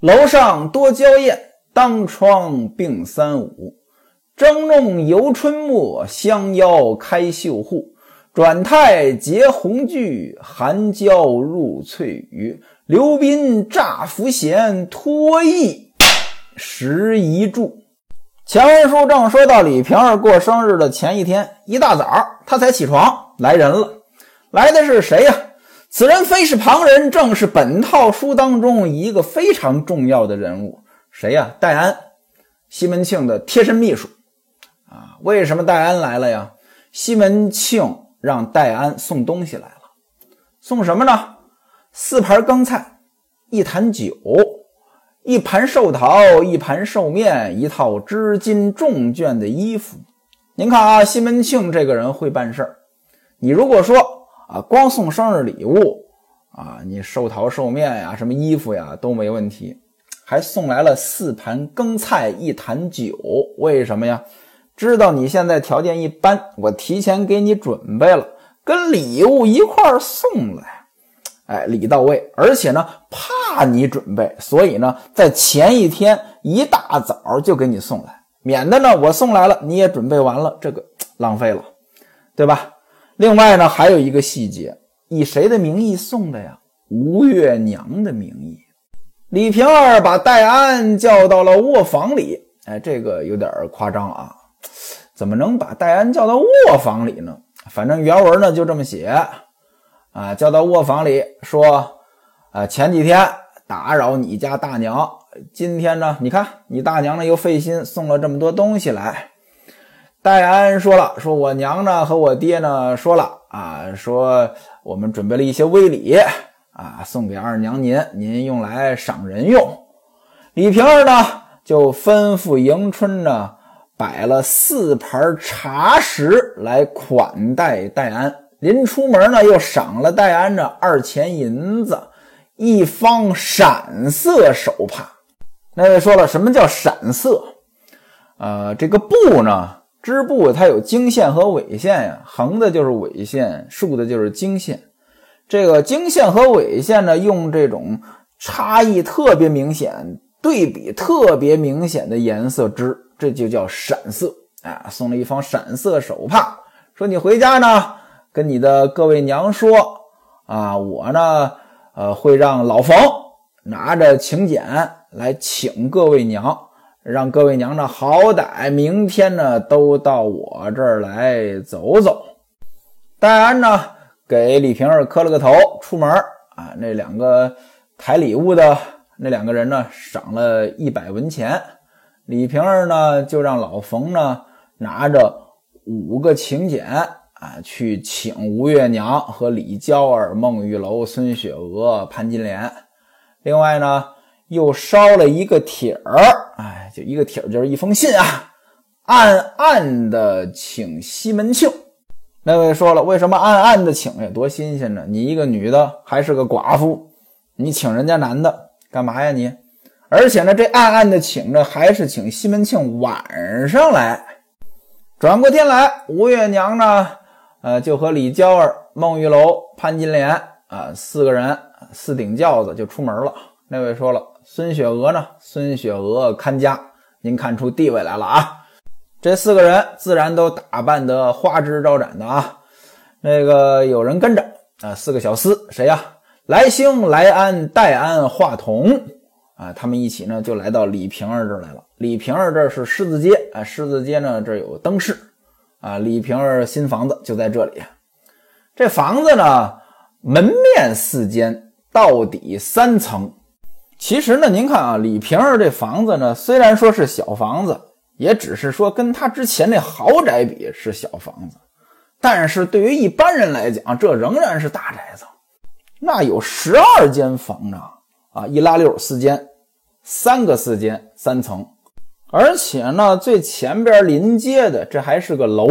楼上多娇艳，当窗并三五。争弄游春末，相邀开绣户。转态结红句，含娇入翠羽。刘宾乍浮弦，托意十一柱。前文书正说到李瓶儿过生日的前一天，一大早他才起床，来人了。来的是谁呀？此人非是旁人，正是本套书当中一个非常重要的人物。谁呀？戴安，西门庆的贴身秘书。啊，为什么戴安来了呀？西门庆让戴安送东西来了，送什么呢？四盘羹菜，一坛酒，一盘寿桃，一盘寿面，一套织金重绢的衣服。您看啊，西门庆这个人会办事儿。你如果说啊，光送生日礼物啊，你寿桃寿面呀，什么衣服呀都没问题，还送来了四盘羹菜，一坛酒，为什么呀？知道你现在条件一般，我提前给你准备了，跟礼物一块送来，哎，礼到位，而且呢，怕你准备，所以呢，在前一天一大早就给你送来，免得呢我送来了你也准备完了，这个 浪费了，对吧？另外呢，还有一个细节，以谁的名义送的呀？吴月娘的名义。李瓶儿把戴安叫到了卧房里，哎，这个有点夸张啊。怎么能把戴安叫到卧房里呢？反正原文呢就这么写啊，叫到卧房里说，啊，前几天打扰你家大娘，今天呢，你看你大娘呢又费心送了这么多东西来。戴安说了，说我娘呢和我爹呢说了啊，说我们准备了一些微礼啊，送给二娘您，您用来赏人用。李瓶儿呢就吩咐迎春呢。摆了四盘茶食来款待戴安，临出门呢，又赏了戴安这二钱银子，一方闪色手帕。那位说了，什么叫闪色？呃，这个布呢，织布它有经线和纬线呀，横的就是纬线，竖的就是经线。这个经线和纬线呢，用这种差异特别明显、对比特别明显的颜色织。这就叫闪色啊！送了一方闪色手帕，说你回家呢，跟你的各位娘说啊，我呢，呃，会让老冯拿着请柬来请各位娘，让各位娘呢，好歹明天呢都到我这儿来走走。戴安呢，给李瓶儿磕了个头，出门啊，那两个抬礼物的那两个人呢，赏了一百文钱。李瓶儿呢，就让老冯呢拿着五个请柬啊，去请吴月娘和李娇儿、孟玉楼、孙雪娥、潘金莲。另外呢，又捎了一个帖儿，一个帖儿，就是一封信啊，暗暗的请西门庆。那位说了，为什么暗暗的请呀？多新鲜呢！你一个女的，还是个寡妇，你请人家男的干嘛呀？你？而且呢，这暗暗的请着，还是请西门庆晚上来。转过天来，吴月娘呢，呃，就和李娇儿、孟玉楼、潘金莲啊四个人四顶轿子就出门了。那位说了，孙雪娥呢？孙雪娥看家，您看出地位来了啊！这四个人自然都打扮得花枝招展的啊。那个有人跟着啊，四个小厮，谁呀？来兴、来安、戴安、华童。啊，他们一起呢，就来到李瓶儿这儿来了。李瓶儿这是狮子街啊，狮子街呢这有灯市啊。李瓶儿新房子就在这里。这房子呢，门面四间，到底三层。其实呢，您看啊，李瓶儿这房子呢，虽然说是小房子，也只是说跟他之前那豪宅比是小房子，但是对于一般人来讲，这仍然是大宅子。那有十二间房呢。啊，一拉六四间，三个四间，三层，而且呢，最前边临街的这还是个楼，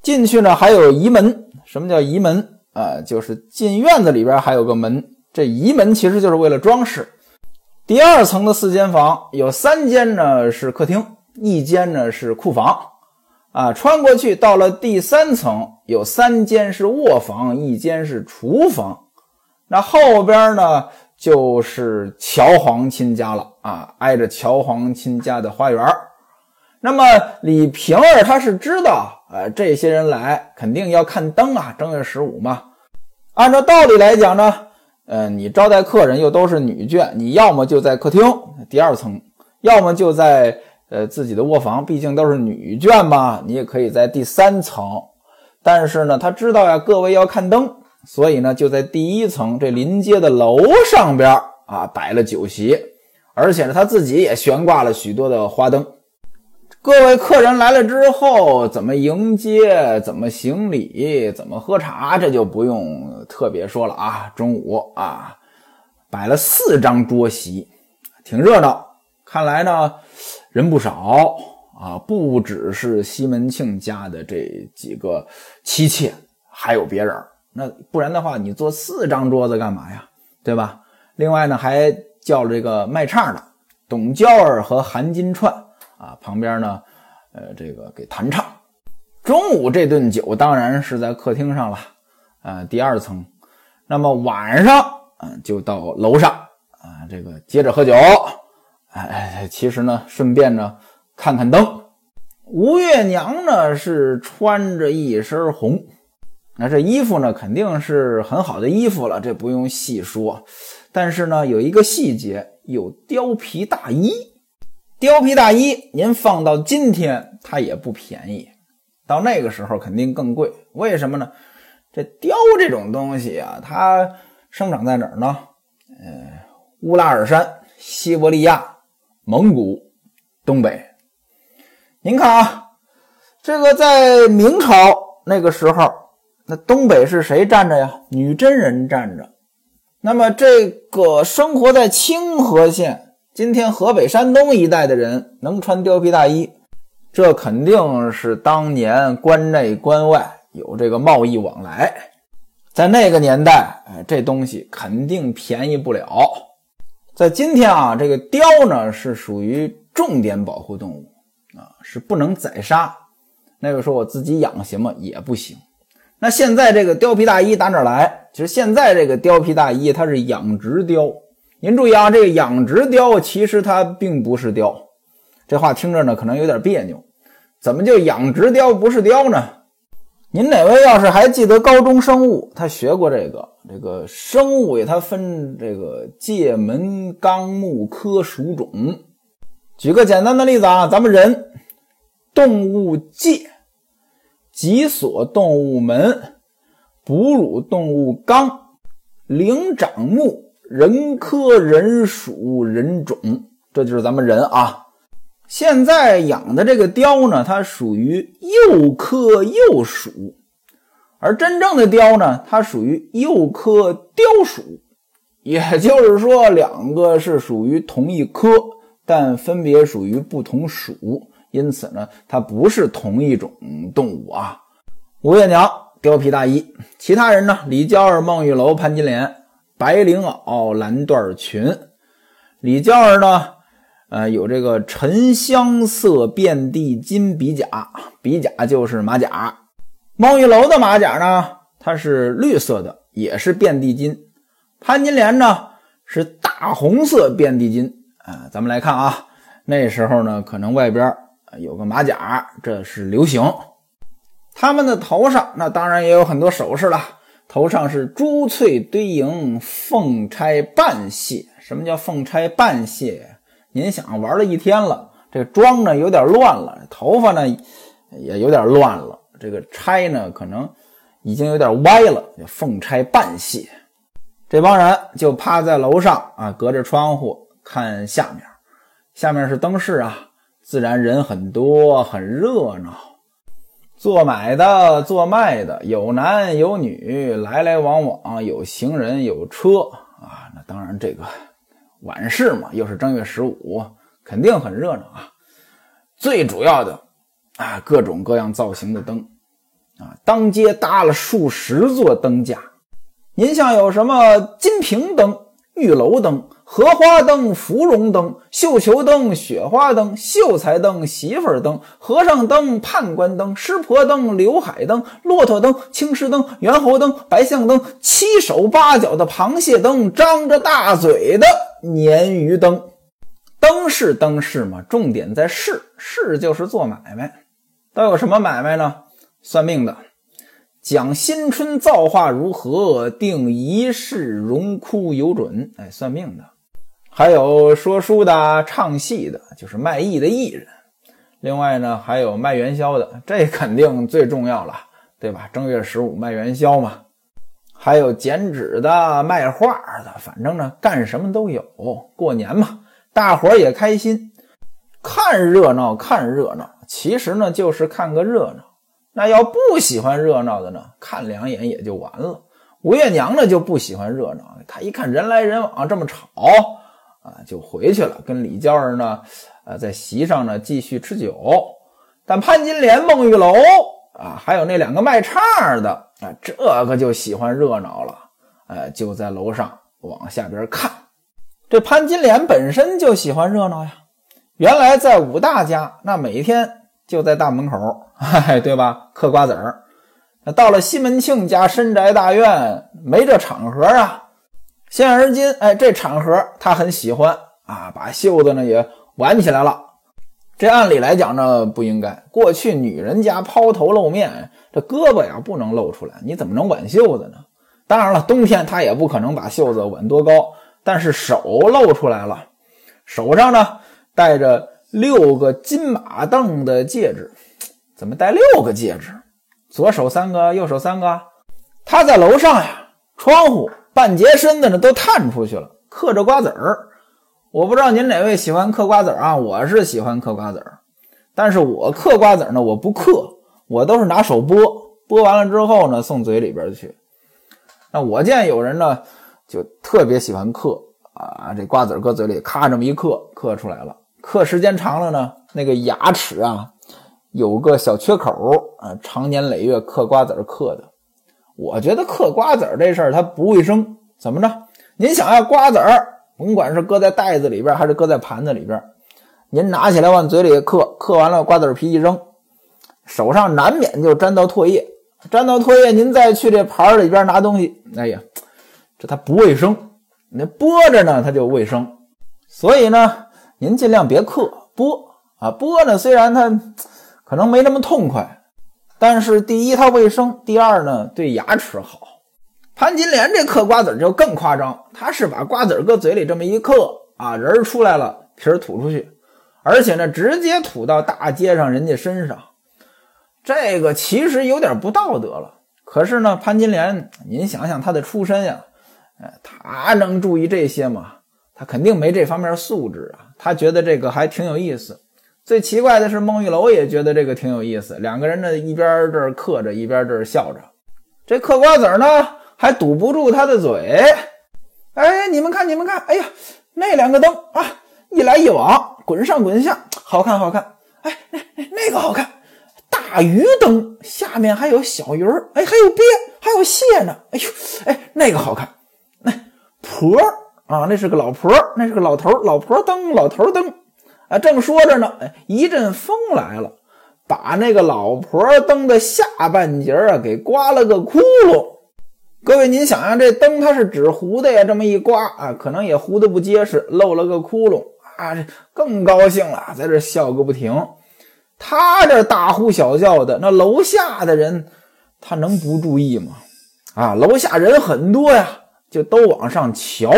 进去呢还有移门。什么叫移门啊？就是进院子里边还有个门，这移门其实就是为了装饰。第二层的四间房有三间呢是客厅，一间呢是库房。啊，穿过去到了第三层，有三间是卧房，一间是厨房。那后边呢？就是乔皇亲家了啊，挨着乔皇亲家的花园。那么李瓶儿他是知道，呃，这些人来肯定要看灯啊，正月十五嘛。按照道理来讲呢，呃，你招待客人又都是女眷，你要么就在客厅第二层，要么就在呃自己的卧房，毕竟都是女眷嘛，你也可以在第三层。但是呢，他知道呀，各位要看灯，所以呢，就在第一层这临街的楼上边啊摆了酒席，而且呢，他自己也悬挂了许多的花灯。各位客人来了之后，怎么迎接？怎么行礼？怎么喝茶？这就不用特别说了啊。中午啊，摆了四张桌席，挺热闹。看来呢，人不少啊，不只是西门庆家的这几个妻妾，还有别人。那不然的话，你坐四张桌子干嘛呀？对吧？另外呢，还叫了这个卖唱的董娇儿和韩金钏。啊，旁边呢，呃，这个给弹唱。中午这顿酒当然是在客厅上了，呃，第二层。那么晚上，嗯，就到楼上，啊，这个接着喝酒。哎，其实呢，顺便呢看看灯。吴月娘呢是穿着一身红，那这衣服呢肯定是很好的衣服了，这不用细说。但是呢，有一个细节，有貂皮大衣。貂皮大衣，您放到今天它也不便宜，到那个时候肯定更贵。为什么呢？这貂这种东西啊，它生长在哪儿呢？呃，乌拉尔山、西伯利亚、蒙古、东北。您看啊，这个在明朝那个时候，那东北是谁站着呀？女真人站着。那么这个生活在清河县。今天河北、山东一带的人能穿貂皮大衣，这肯定是当年关内关外有这个贸易往来。在那个年代，哎，这东西肯定便宜不了。在今天啊，这个貂呢是属于重点保护动物啊，是不能宰杀。那个时候我自己养行吗？也不行。那现在这个貂皮大衣打哪来？其实现在这个貂皮大衣它是养殖貂。您注意啊，这个养殖貂其实它并不是貂，这话听着呢可能有点别扭。怎么就养殖貂不是貂呢？您哪位要是还记得高中生物，他学过这个？这个生物也它分这个界门纲目科属种。举个简单的例子啊，咱们人，动物界，脊索动物门，哺乳动物纲，灵长目。人科人属人种，这就是咱们人啊。现在养的这个雕呢，它属于幼科幼属，而真正的雕呢，它属于幼科雕属。也就是说，两个是属于同一科，但分别属于不同属，因此呢，它不是同一种动物啊。吴月娘貂皮大衣，其他人呢？李娇儿、孟玉楼、潘金莲。白绫袄、蓝缎裙，李娇儿呢？呃，有这个沉香色遍地金比甲，比甲就是马甲。孟玉楼的马甲呢，它是绿色的，也是遍地金。潘金莲呢，是大红色遍地金。啊，咱们来看啊，那时候呢，可能外边有个马甲，这是流行。他们的头上，那当然也有很多首饰了。头上是珠翠堆莹，凤钗半卸。什么叫凤钗半卸？您想玩了一天了，这妆呢有点乱了，头发呢也有点乱了，这个钗呢可能已经有点歪了，叫凤钗半卸。这帮人就趴在楼上啊，隔着窗户看下面，下面是灯市啊，自然人很多，很热闹。做买的、做卖的，有男有女，来来往往，有行人，有车啊。那当然，这个晚市嘛，又是正月十五，肯定很热闹啊。最主要的啊，各种各样造型的灯啊，当街搭了数十座灯架。您像有什么金瓶灯、玉楼灯、荷花灯、芙蓉灯、绣球灯、雪花灯、秀才灯、媳妇灯、和尚灯、判官灯、师婆灯、刘海灯、骆驼灯、青狮灯、猿猴灯、白象灯、七手八脚的螃蟹灯、张着大嘴的鲶鱼灯。灯是灯是嘛，重点在市，市就是做买卖，都有什么买卖呢？算命的。讲新春造化如何，定一世荣枯有准。哎，算命的，还有说书的、唱戏的，就是卖艺的艺人。另外呢，还有卖元宵的，这肯定最重要了，对吧？正月十五卖元宵嘛。还有剪纸的、卖画的，反正呢，干什么都有。过年嘛，大伙儿也开心，看热闹，看热闹。其实呢，就是看个热闹。那要不喜欢热闹的呢，看两眼也就完了。吴月娘呢就不喜欢热闹，她一看人来人往这么吵啊，就回去了，跟李娇儿呢，呃，在席上呢继续吃酒。但潘金莲、孟玉楼啊，还有那两个卖唱的啊，这个就喜欢热闹了，呃，就在楼上往下边看。这潘金莲本身就喜欢热闹呀，原来在武大家，那每天。就在大门口，嗨，对吧？嗑瓜子儿。那到了西门庆家深宅大院，没这场合啊。现而今，哎，这场合他很喜欢啊，把袖子呢也挽起来了。这按理来讲呢不应该。过去女人家抛头露面，这胳膊呀不能露出来，你怎么能挽袖子呢？当然了，冬天他也不可能把袖子挽多高，但是手露出来了，手上呢戴着。六个金马镫的戒指，怎么戴六个戒指？左手三个，右手三个。他在楼上呀，窗户半截身子呢都探出去了，嗑着瓜子儿。我不知道您哪位喜欢嗑瓜子儿啊？我是喜欢嗑瓜子儿，但是我嗑瓜子儿呢，我不嗑，我都是拿手剥，剥完了之后呢，送嘴里边去。那我见有人呢，就特别喜欢嗑啊，这瓜子搁嘴里，咔这么一嗑，嗑出来了。嗑时间长了呢，那个牙齿啊有个小缺口啊，长年累月嗑瓜子嗑的。我觉得嗑瓜子这事儿它不卫生。怎么着？您想要瓜子儿，甭管是搁在袋子里边还是搁在盘子里边，您拿起来往嘴里嗑，嗑完了瓜子皮一扔，手上难免就沾到唾液，沾到唾液，您再去这盘里边拿东西，哎呀，这它不卫生。那剥着呢，它就卫生。所以呢。您尽量别嗑剥啊，剥呢虽然它可能没那么痛快，但是第一它卫生，第二呢对牙齿好。潘金莲这嗑瓜子就更夸张，他是把瓜子搁嘴里这么一嗑啊，仁出来了，皮儿吐出去，而且呢直接吐到大街上人家身上，这个其实有点不道德了。可是呢，潘金莲，您想想她的出身呀，哎，她能注意这些吗？她肯定没这方面素质啊。他觉得这个还挺有意思。最奇怪的是，孟玉楼也觉得这个挺有意思。两个人呢，一边这儿嗑着，一边这儿笑着。这嗑瓜子呢，还堵不住他的嘴。哎，你们看，你们看，哎呀，那两个灯啊，一来一往，滚上滚下，好看，好看。哎，那那个好看，大鱼灯下面还有小鱼儿，哎，还有鳖，还有蟹呢。哎呦，哎，那个好看。那婆儿。啊，那是个老婆，那是个老头，老婆灯，老头灯，啊，正说着呢，哎，一阵风来了，把那个老婆灯的下半截啊给刮了个窟窿。各位，您想想，这灯它是纸糊的呀，这么一刮啊，可能也糊的不结实，漏了个窟窿啊，这更高兴了，在这笑个不停。他这大呼小叫的，那楼下的人他能不注意吗？啊，楼下人很多呀，就都往上瞧。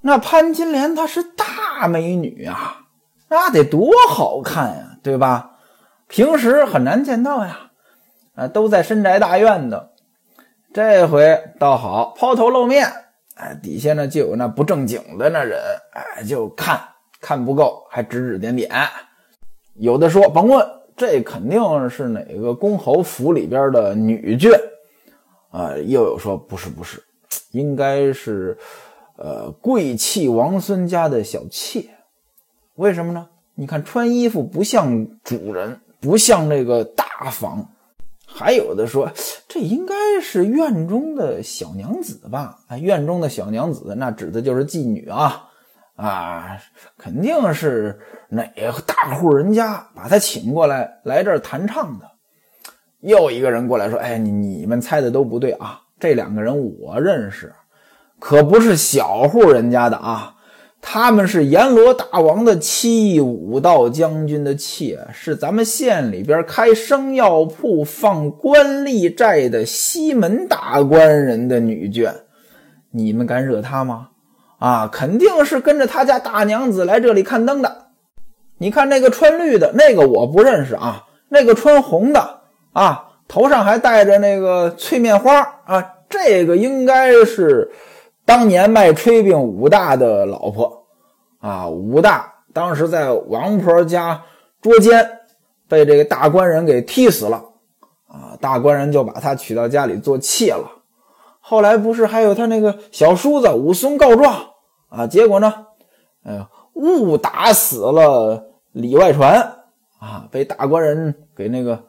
那潘金莲她是大美女啊，那得多好看呀，对吧？平时很难见到呀，啊，都在深宅大院的。这回倒好，抛头露面，哎，底下呢就有那不正经的那人，哎，就看看不够，还指指点点。有的说甭问，这肯定是哪个公侯府里边的女眷啊？又有说不是不是，应该是。呃，贵戚王孙家的小妾，为什么呢？你看穿衣服不像主人，不像那个大方，还有的说这应该是院中的小娘子吧？啊，院中的小娘子，那指的就是妓女啊。啊，肯定是哪个大户人家把他请过来来这儿弹唱的。又一个人过来说：“哎，你你们猜的都不对啊！这两个人我认识，可不是小户人家的啊。他们是阎罗大王的妻，武道将军的妾，是咱们县里边开生药铺、放官吏债的西门大官人的女眷。你们敢惹他吗？”啊，肯定是跟着他家大娘子来这里看灯的。你看那个穿绿的那个我不认识啊，那个穿红的啊，头上还戴着那个翠面花啊，这个应该是当年卖炊饼武大的老婆啊。武大当时在王婆家捉奸，被这个大官人给踢死了啊，大官人就把他娶到家里做妾了。后来不是还有他那个小叔子武松告状啊？结果呢，哎，误打死了李外传啊，被大官人给那个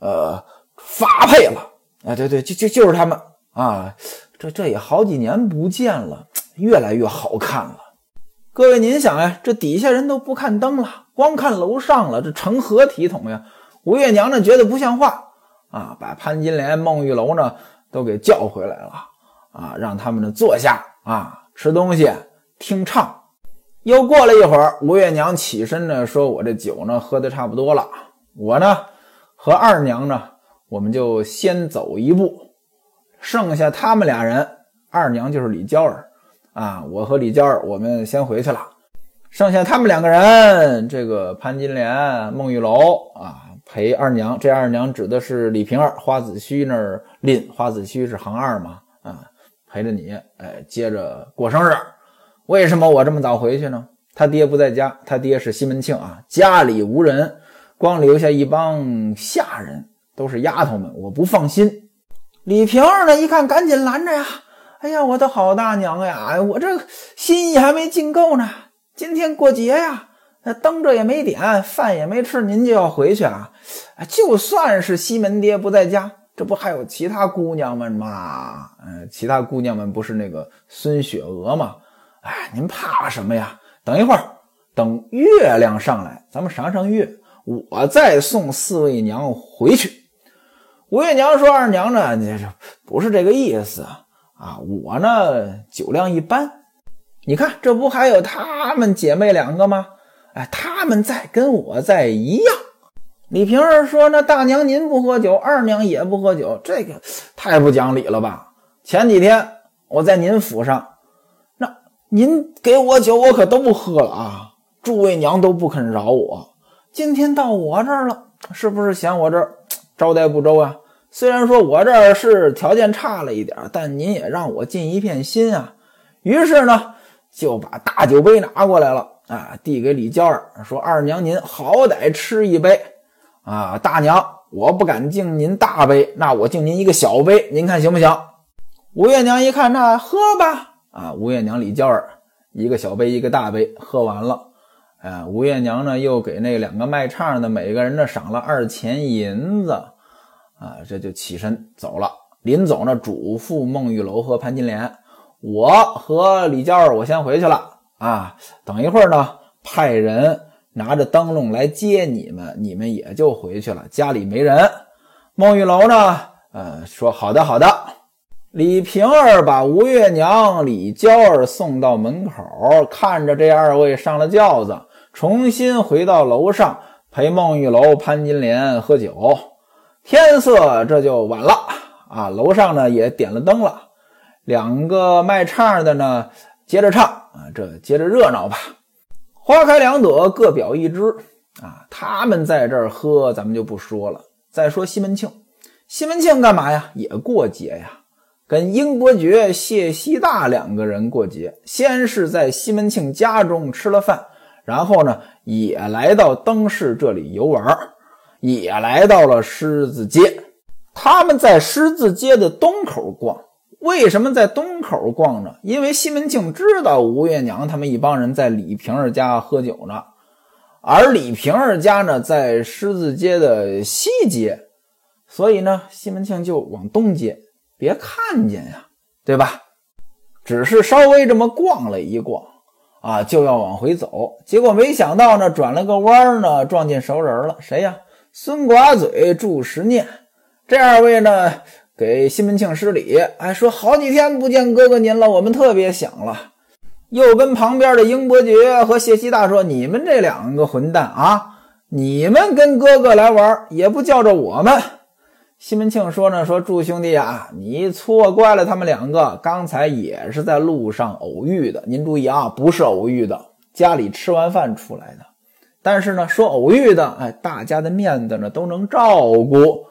呃发配了。啊，对对，就就就是他们啊。这这也好几年不见了，越来越好看了。各位您想呀，这底下人都不看灯了，光看楼上了，这成何体统呀？吴月娘呢觉得不像话啊，把潘金莲、孟玉楼呢。都给叫回来了啊！让他们呢坐下啊，吃东西，听唱。又过了一会儿，吴月娘起身呢，说：“我这酒呢喝的差不多了，我呢和二娘呢，我们就先走一步，剩下他们俩人，二娘就是李娇儿啊，我和李娇儿我们先回去了，剩下他们两个人，这个潘金莲、孟玉楼啊。”陪二娘，这二娘指的是李瓶儿，花子虚那儿拎，花子虚是行二嘛，啊，陪着你，哎，接着过生日。为什么我这么早回去呢？他爹不在家，他爹是西门庆啊，家里无人，光留下一帮下人，都是丫头们，我不放心。李瓶儿呢，一看，赶紧拦着呀，哎呀，我的好大娘呀，我这心意还没尽够呢，今天过节呀。那灯这也没点，饭也没吃，您就要回去啊？就算是西门爹不在家，这不还有其他姑娘们吗？嗯，其他姑娘们不是那个孙雪娥吗？哎，您怕什么呀？等一会儿，等月亮上来，咱们赏赏月，我再送四位娘回去。吴月娘说：“二娘呢？你这不是这个意思啊！我呢酒量一般，你看这不还有她们姐妹两个吗？”哎，她们在跟我在一样。李瓶儿说：“那大娘您不喝酒，二娘也不喝酒，这个太不讲理了吧？前几天我在您府上，那您给我酒，我可都不喝了啊！诸位娘都不肯饶我。今天到我这儿了，是不是嫌我这儿招待不周啊？虽然说我这儿是条件差了一点，但您也让我尽一片心啊。于是呢，就把大酒杯拿过来了。”啊，递给李娇儿说：“二娘您好歹吃一杯，啊，大娘我不敢敬您大杯，那我敬您一个小杯，您看行不行？”吴月娘一看，那喝吧。啊，吴月娘、李娇儿一个小杯，一个大杯，喝完了。哎，吴月娘呢又给那两个卖唱的每个人呢赏了二钱银子，啊，这就起身走了。临走呢，嘱咐孟玉楼和潘金莲：“我和李娇儿，我先回去了。”啊，等一会儿呢，派人拿着灯笼来接你们，你们也就回去了。家里没人。孟玉楼呢，呃，说好的，好的。李瓶儿把吴月娘、李娇儿送到门口，看着这二位上了轿子，重新回到楼上陪孟玉楼、潘金莲喝酒。天色这就晚了啊，楼上呢也点了灯了。两个卖唱的呢。接着唱啊，这接着热闹吧。花开两朵，各表一枝啊。他们在这儿喝，咱们就不说了。再说西门庆，西门庆干嘛呀？也过节呀，跟英伯爵、谢希大两个人过节。先是在西门庆家中吃了饭，然后呢，也来到灯市这里游玩，也来到了狮子街。他们在狮子街的东口逛。为什么在东口逛呢？因为西门庆知道吴月娘他们一帮人在李瓶儿家喝酒呢，而李瓶儿家呢在狮子街的西街，所以呢，西门庆就往东街，别看见呀，对吧？只是稍微这么逛了一逛啊，就要往回走，结果没想到呢，转了个弯呢，撞见熟人了。谁呀？孙寡嘴、祝时念这二位呢，给西门庆施礼，哎，说好几天不见哥哥您了，我们特别想了。又跟旁边的英伯爵和谢希大说：“你们这两个混蛋啊，你们跟哥哥来玩，也不叫着我们。”西门庆说呢：“说祝兄弟啊，你错怪了他们两个，刚才也是在路上偶遇的。您注意啊，不是偶遇的，家里吃完饭出来的。但是呢，说偶遇的，哎，大家的面子呢都能照顾。”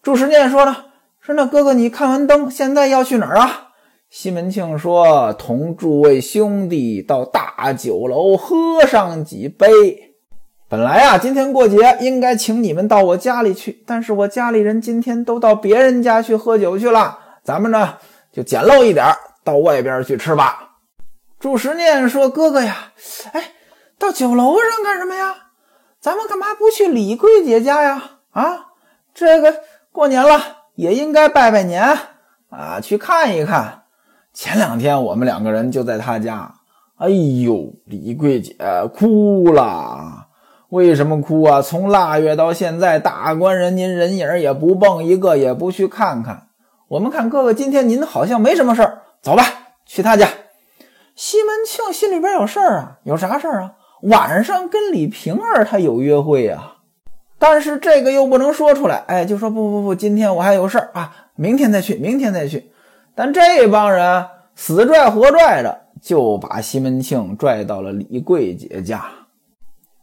祝时念说呢：“说那哥哥，你看完灯，现在要去哪儿啊？”西门庆说：“同诸位兄弟到大酒楼喝上几杯。本来啊，今天过节应该请你们到我家里去，但是我家里人今天都到别人家去喝酒去了。咱们呢就简陋一点，到外边去吃吧。”祝时念说：“哥哥呀，哎，到酒楼上干什么呀？咱们干嘛不去李桂姐家呀？啊，这个过年了也应该拜拜年啊，去看一看。”前两天我们两个人就在他家，哎呦，李桂姐哭了。为什么哭啊？从腊月到现在，大官人您人影也不蹦一个，也不去看看。我们看哥哥今天您好像没什么事儿，走吧，去他家。西门庆心里边有事儿啊，有啥事儿啊？晚上跟李瓶儿他有约会呀，但是这个又不能说出来，哎，就说不不不，今天我还有事儿啊，明天再去，明天再去。但这帮人死拽活拽的，就把西门庆拽到了李桂姐家。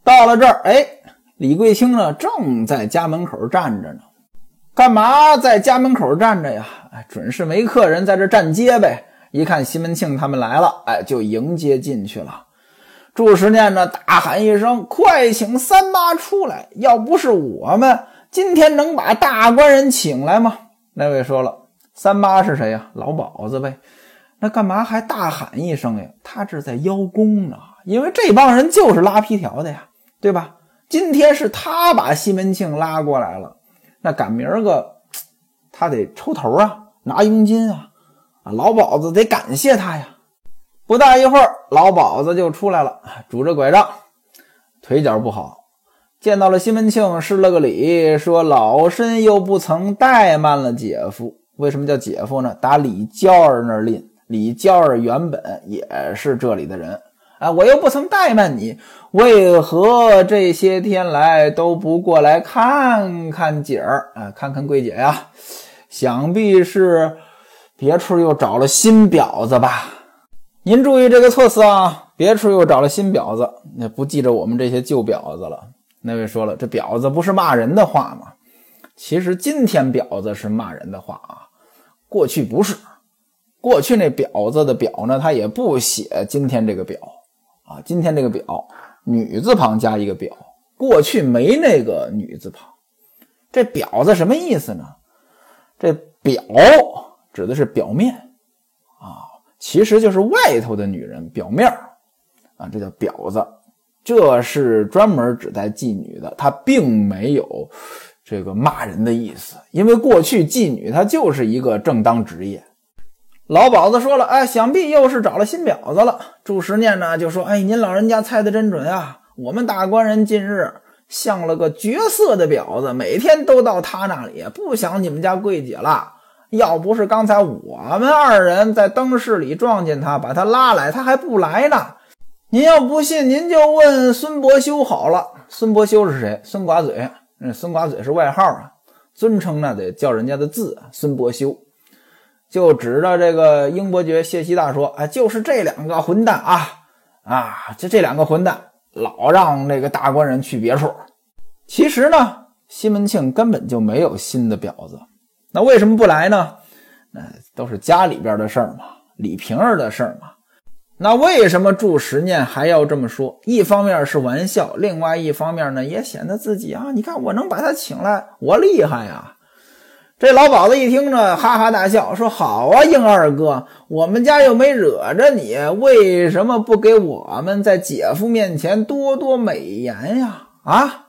到了这儿，哎，李桂清呢正在家门口站着呢。干嘛在家门口站着呀？哎，准是没客人，在这站街呗。一看西门庆他们来了，哎，就迎接进去了。祝时念呢大喊一声：“快请三妈出来！要不是我们今天能把大官人请来吗？”那位说了。三妈是谁呀？老鸨子呗。那干嘛还大喊一声呀？他这在邀功呢。因为这帮人就是拉皮条的呀，对吧？今天是他把西门庆拉过来了，那赶明儿个 他得抽头啊，拿佣金啊。啊，老鸨子得感谢他呀。不大一会儿，老鸨子就出来了，拄着拐杖，腿脚不好，见到了西门庆，施了个礼，说：“老身又不曾怠慢了姐夫。”为什么叫姐夫呢？打李娇儿那儿拎，李娇儿原本也是这里的人啊。我又不曾怠慢你，为何这些天来都不过来看看姐儿啊？看看桂姐呀？想必是别处又找了新婊子吧？您注意这个措辞啊！别处又找了新婊子，那不记着我们这些旧婊子了。那位说了，这婊子不是骂人的话吗？其实今天婊子是骂人的话啊。过去不是，过去那婊子的婊呢，他也不写今天这个婊啊，今天这个婊女字旁加一个表，过去没那个女字旁。这婊子什么意思呢？这表指的是表面啊，其实就是外头的女人，表面啊，这叫婊子，这是专门指代妓女的，它并没有。这个骂人的意思，因为过去妓女她就是一个正当职业。老鸨子说了：“哎，想必又是找了新婊子了。”祝时念呢就说：“哎，您老人家猜的真准啊！我们大官人近日像了个绝色的婊子，每天都到他那里，不想你们家桂姐了。要不是刚才我们二人在灯市里撞见他，把他拉来，他还不来呢。您要不信，您就问孙伯修好了。孙伯修是谁？孙寡嘴。”那孙寡嘴是外号啊，尊称那得叫人家的字。孙伯修就指着这个英伯爵谢希大说：“哎，就是这两个混蛋啊啊！就这两个混蛋，老让那个大官人去别处。其实呢，西门庆根本就没有新的婊子，那为什么不来呢？那都是家里边的事儿嘛，李瓶儿的事儿嘛。”那为什么祝时念还要这么说？一方面是玩笑，另外一方面呢，也显得自己啊，你看我能把他请来，我厉害呀！这老鸨子一听呢，哈哈大笑，说：“好啊，英二哥，我们家又没惹着你，为什么不给我们在姐夫面前多多美言呀？”啊，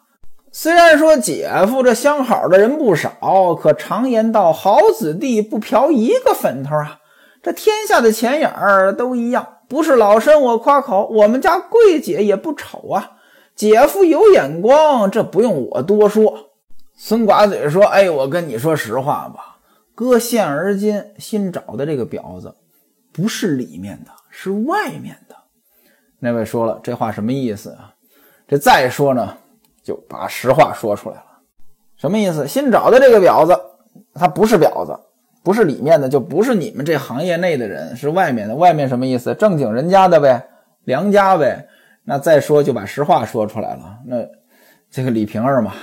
虽然说姐夫这相好的人不少，可常言道，好子弟不嫖一个坟头啊。这天下的钱眼儿都一样，不是老身我夸口，我们家贵姐也不丑啊。姐夫有眼光，这不用我多说。孙寡嘴说：“哎，我跟你说实话吧，哥现而今新找的这个婊子，不是里面的，是外面的。”那位说了，这话什么意思啊？这再说呢，就把实话说出来了。什么意思？新找的这个婊子，她不是婊子。不是里面的，就不是你们这行业内的人，是外面的。外面什么意思？正经人家的呗，良家呗。那再说就把实话说出来了。那这个李瓶儿嘛，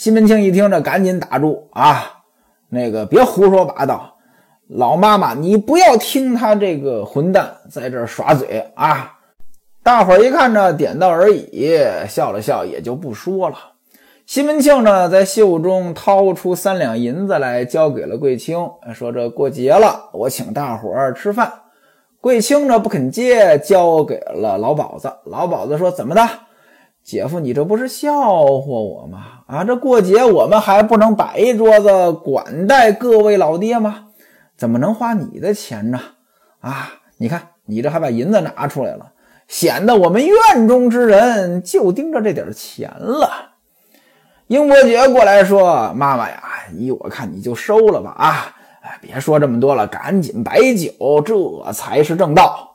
西门庆一听这，赶紧打住啊！那个别胡说八道，老妈妈，你不要听他这个混蛋在这耍嘴啊！大伙一看呢，点到而已，笑了笑，也就不说了。西门庆呢，在袖中掏出三两银子来，交给了桂清，说：“这过节了，我请大伙儿吃饭。”桂清呢不肯接，交给了老鸨子。老鸨子说：“怎么的，姐夫，你这不是笑话我吗？啊，这过节我们还不能摆一桌子管待各位老爹吗？怎么能花你的钱呢？啊，你看你这还把银子拿出来了，显得我们院中之人就盯着这点钱了。”英伯爵过来说：“妈妈呀，依我看你就收了吧，啊，哎，别说这么多了，赶紧摆酒，这才是正道。”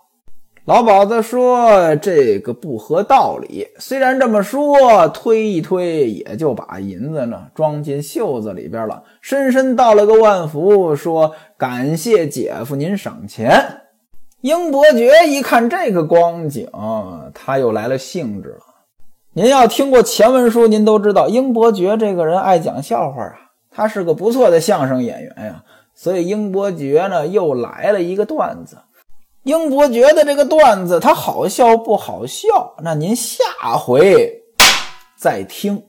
老鸨子说：“这个不合道理。”虽然这么说，推一推也就把银子呢装进袖子里边了，深深道了个万福，说：“感谢姐夫您赏钱。”英伯爵一看这个光景，他又来了兴致了。您要听过前文书，您都知道英伯爵这个人爱讲笑话啊，他是个不错的相声演员呀。所以英伯爵呢又来了一个段子。英伯爵的这个段子，它好笑不好笑？那您下回再听。